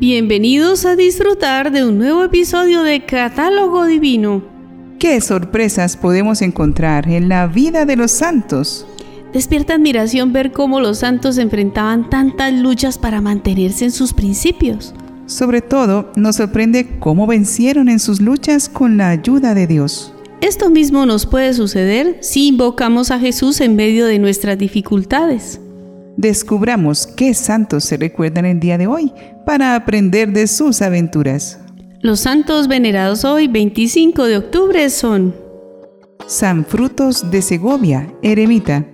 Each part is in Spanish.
Bienvenidos a disfrutar de un nuevo episodio de Catálogo Divino. ¿Qué sorpresas podemos encontrar en la vida de los santos? Despierta admiración ver cómo los santos enfrentaban tantas luchas para mantenerse en sus principios. Sobre todo, nos sorprende cómo vencieron en sus luchas con la ayuda de Dios. Esto mismo nos puede suceder si invocamos a Jesús en medio de nuestras dificultades. Descubramos qué santos se recuerdan el día de hoy para aprender de sus aventuras. Los santos venerados hoy, 25 de octubre, son San Frutos de Segovia, eremita,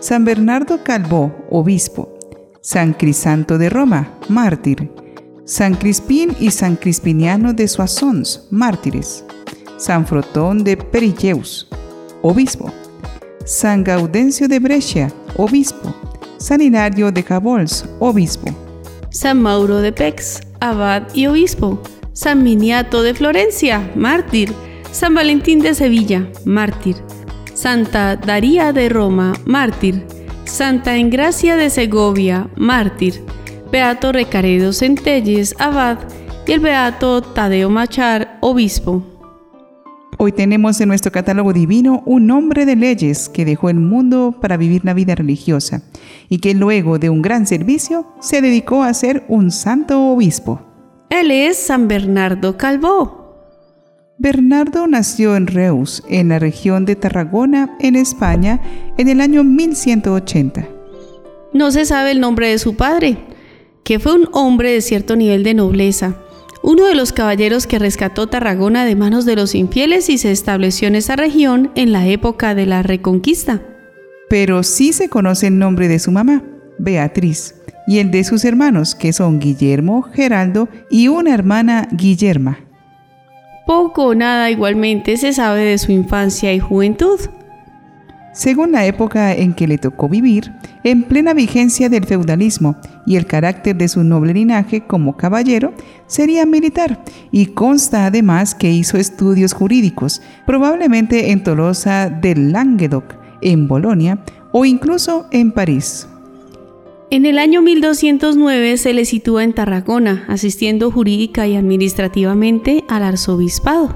San Bernardo Calvó, obispo, San Crisanto de Roma, mártir, San Crispín y San Crispiniano de Soissons, mártires, San Frotón de Perilleus, obispo, San Gaudencio de Brescia, obispo, San Hilario de Cabols, obispo. San Mauro de Pex, abad y obispo. San Miniato de Florencia, mártir. San Valentín de Sevilla, mártir. Santa Daría de Roma, mártir. Santa Engracia de Segovia, mártir. Beato Recaredo Centelles, abad. Y el Beato Tadeo Machar, obispo. Hoy tenemos en nuestro catálogo divino un hombre de leyes que dejó el mundo para vivir la vida religiosa y que luego de un gran servicio se dedicó a ser un santo obispo. Él es San Bernardo Calvó. Bernardo nació en Reus, en la región de Tarragona, en España, en el año 1180. No se sabe el nombre de su padre, que fue un hombre de cierto nivel de nobleza uno de los caballeros que rescató Tarragona de manos de los infieles y se estableció en esa región en la época de la Reconquista. Pero sí se conoce el nombre de su mamá, Beatriz, y el de sus hermanos, que son Guillermo, Geraldo y una hermana, Guillerma. Poco o nada igualmente se sabe de su infancia y juventud. Según la época en que le tocó vivir, en plena vigencia del feudalismo y el carácter de su noble linaje como caballero, sería militar y consta además que hizo estudios jurídicos, probablemente en Tolosa del Languedoc, en Bolonia o incluso en París. En el año 1209 se le sitúa en Tarragona, asistiendo jurídica y administrativamente al arzobispado.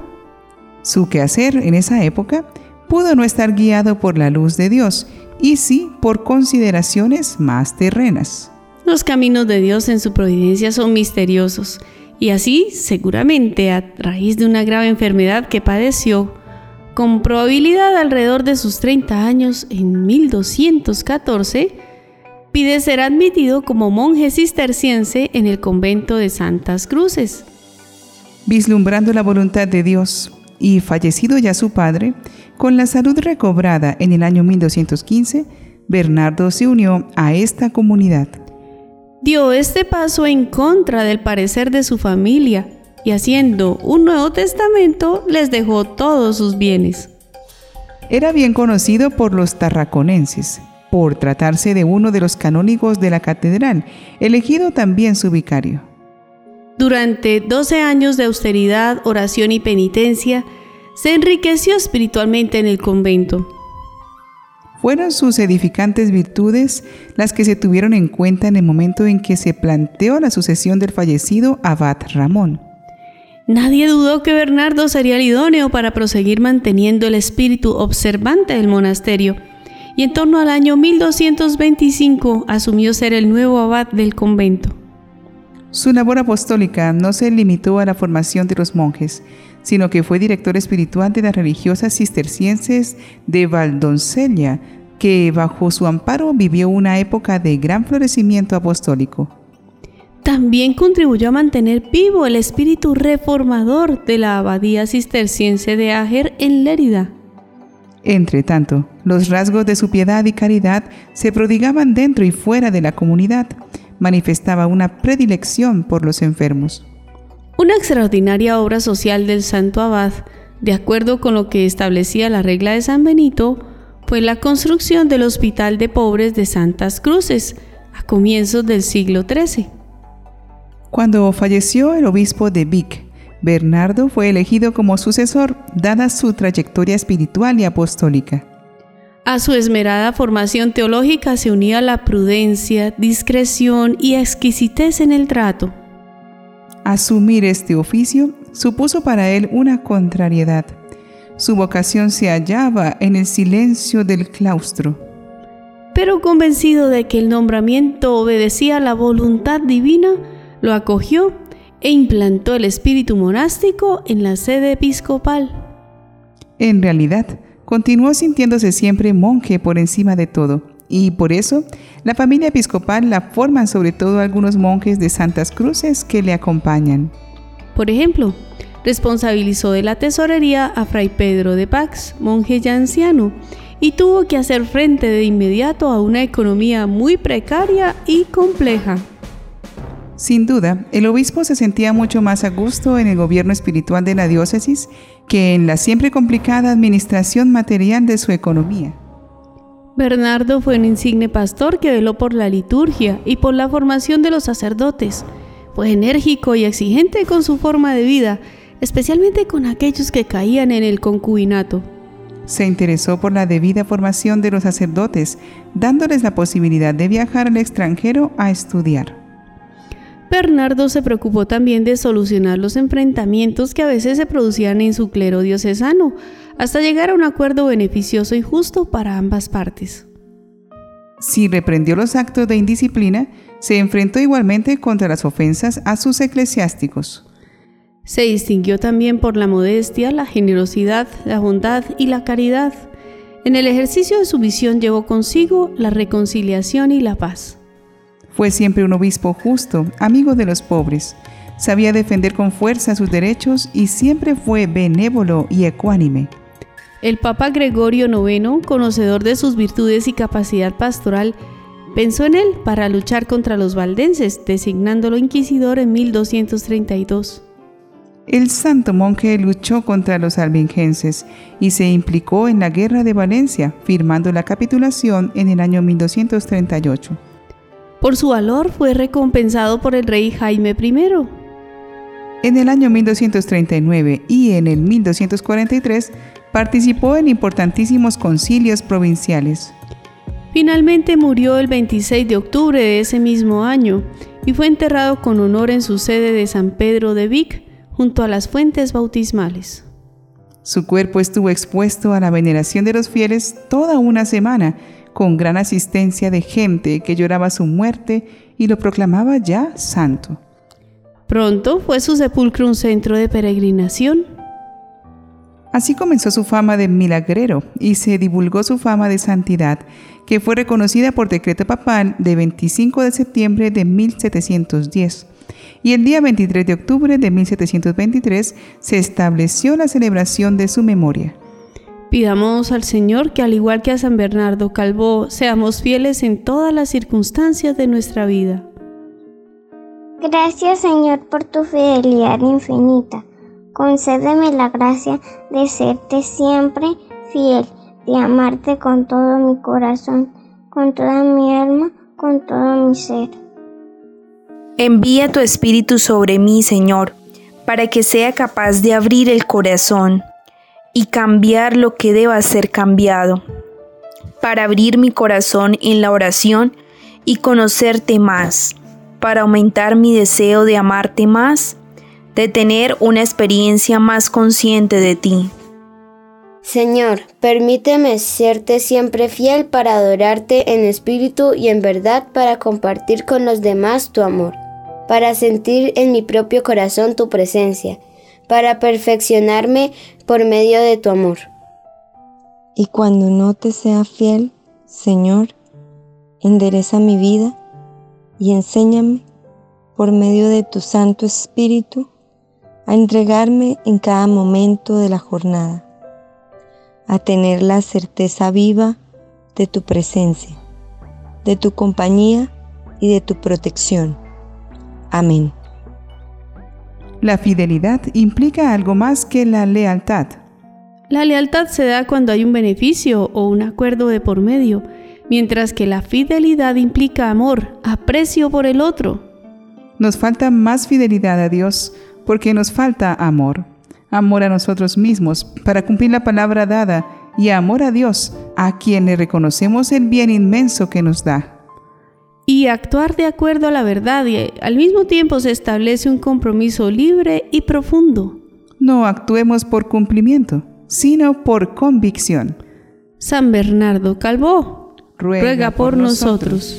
Su quehacer en esa época pudo no estar guiado por la luz de Dios, y sí por consideraciones más terrenas. Los caminos de Dios en su providencia son misteriosos, y así, seguramente a raíz de una grave enfermedad que padeció, con probabilidad alrededor de sus 30 años en 1214, pide ser admitido como monje cisterciense en el convento de Santas Cruces. Vislumbrando la voluntad de Dios y fallecido ya su padre, con la salud recobrada en el año 1215, Bernardo se unió a esta comunidad. Dio este paso en contra del parecer de su familia y haciendo un Nuevo Testamento les dejó todos sus bienes. Era bien conocido por los tarraconenses, por tratarse de uno de los canónigos de la catedral, elegido también su vicario. Durante 12 años de austeridad, oración y penitencia, se enriqueció espiritualmente en el convento. Fueron sus edificantes virtudes las que se tuvieron en cuenta en el momento en que se planteó la sucesión del fallecido abad Ramón. Nadie dudó que Bernardo sería el idóneo para proseguir manteniendo el espíritu observante del monasterio, y en torno al año 1225 asumió ser el nuevo abad del convento. Su labor apostólica no se limitó a la formación de los monjes, sino que fue director espiritual de las religiosas cistercienses de Valdoncella, que bajo su amparo vivió una época de gran florecimiento apostólico. También contribuyó a mantener vivo el espíritu reformador de la abadía cisterciense de Ager en Lérida. Entre tanto, los rasgos de su piedad y caridad se prodigaban dentro y fuera de la comunidad. Manifestaba una predilección por los enfermos. Una extraordinaria obra social del Santo Abad, de acuerdo con lo que establecía la regla de San Benito, fue la construcción del Hospital de Pobres de Santas Cruces a comienzos del siglo XIII. Cuando falleció el obispo de Vic, Bernardo fue elegido como sucesor, dada su trayectoria espiritual y apostólica. A su esmerada formación teológica se unía la prudencia, discreción y exquisitez en el trato. asumir este oficio supuso para él una contrariedad. Su vocación se hallaba en el silencio del claustro. Pero convencido de que el nombramiento obedecía a la voluntad divina, lo acogió e implantó el espíritu monástico en la sede episcopal. En realidad, continuó sintiéndose siempre monje por encima de todo, y por eso la familia episcopal la forman sobre todo algunos monjes de Santas Cruces que le acompañan. Por ejemplo, responsabilizó de la tesorería a Fray Pedro de Pax, monje ya anciano, y tuvo que hacer frente de inmediato a una economía muy precaria y compleja. Sin duda, el obispo se sentía mucho más a gusto en el gobierno espiritual de la diócesis que en la siempre complicada administración material de su economía. Bernardo fue un insigne pastor que veló por la liturgia y por la formación de los sacerdotes. Fue enérgico y exigente con su forma de vida, especialmente con aquellos que caían en el concubinato. Se interesó por la debida formación de los sacerdotes, dándoles la posibilidad de viajar al extranjero a estudiar. Bernardo se preocupó también de solucionar los enfrentamientos que a veces se producían en su clero diocesano, hasta llegar a un acuerdo beneficioso y justo para ambas partes. Si reprendió los actos de indisciplina, se enfrentó igualmente contra las ofensas a sus eclesiásticos. Se distinguió también por la modestia, la generosidad, la bondad y la caridad. En el ejercicio de su misión llevó consigo la reconciliación y la paz. Fue siempre un obispo justo, amigo de los pobres. Sabía defender con fuerza sus derechos y siempre fue benévolo y ecuánime. El Papa Gregorio IX, conocedor de sus virtudes y capacidad pastoral, pensó en él para luchar contra los valdenses, designándolo inquisidor en 1232. El santo monje luchó contra los albingenses y se implicó en la guerra de Valencia, firmando la capitulación en el año 1238. Por su valor fue recompensado por el rey Jaime I. En el año 1239 y en el 1243 participó en importantísimos concilios provinciales. Finalmente murió el 26 de octubre de ese mismo año y fue enterrado con honor en su sede de San Pedro de Vic, junto a las fuentes bautismales. Su cuerpo estuvo expuesto a la veneración de los fieles toda una semana con gran asistencia de gente que lloraba su muerte y lo proclamaba ya santo. Pronto fue su sepulcro un centro de peregrinación. Así comenzó su fama de milagrero y se divulgó su fama de santidad, que fue reconocida por decreto papal de 25 de septiembre de 1710. Y el día 23 de octubre de 1723 se estableció la celebración de su memoria. Pidamos al Señor que al igual que a San Bernardo Calvo, seamos fieles en todas las circunstancias de nuestra vida. Gracias Señor por tu fidelidad infinita. Concédeme la gracia de serte siempre fiel, de amarte con todo mi corazón, con toda mi alma, con todo mi ser. Envía tu Espíritu sobre mí, Señor, para que sea capaz de abrir el corazón y cambiar lo que deba ser cambiado, para abrir mi corazón en la oración y conocerte más, para aumentar mi deseo de amarte más, de tener una experiencia más consciente de ti. Señor, permíteme serte siempre fiel para adorarte en espíritu y en verdad para compartir con los demás tu amor, para sentir en mi propio corazón tu presencia para perfeccionarme por medio de tu amor. Y cuando no te sea fiel, Señor, endereza mi vida y enséñame por medio de tu Santo Espíritu a entregarme en cada momento de la jornada, a tener la certeza viva de tu presencia, de tu compañía y de tu protección. Amén. La fidelidad implica algo más que la lealtad. La lealtad se da cuando hay un beneficio o un acuerdo de por medio, mientras que la fidelidad implica amor, aprecio por el otro. Nos falta más fidelidad a Dios porque nos falta amor. Amor a nosotros mismos para cumplir la palabra dada y amor a Dios, a quien le reconocemos el bien inmenso que nos da. Y actuar de acuerdo a la verdad y al mismo tiempo se establece un compromiso libre y profundo. No actuemos por cumplimiento, sino por convicción. San Bernardo Calvo, ruega, por, nosotros.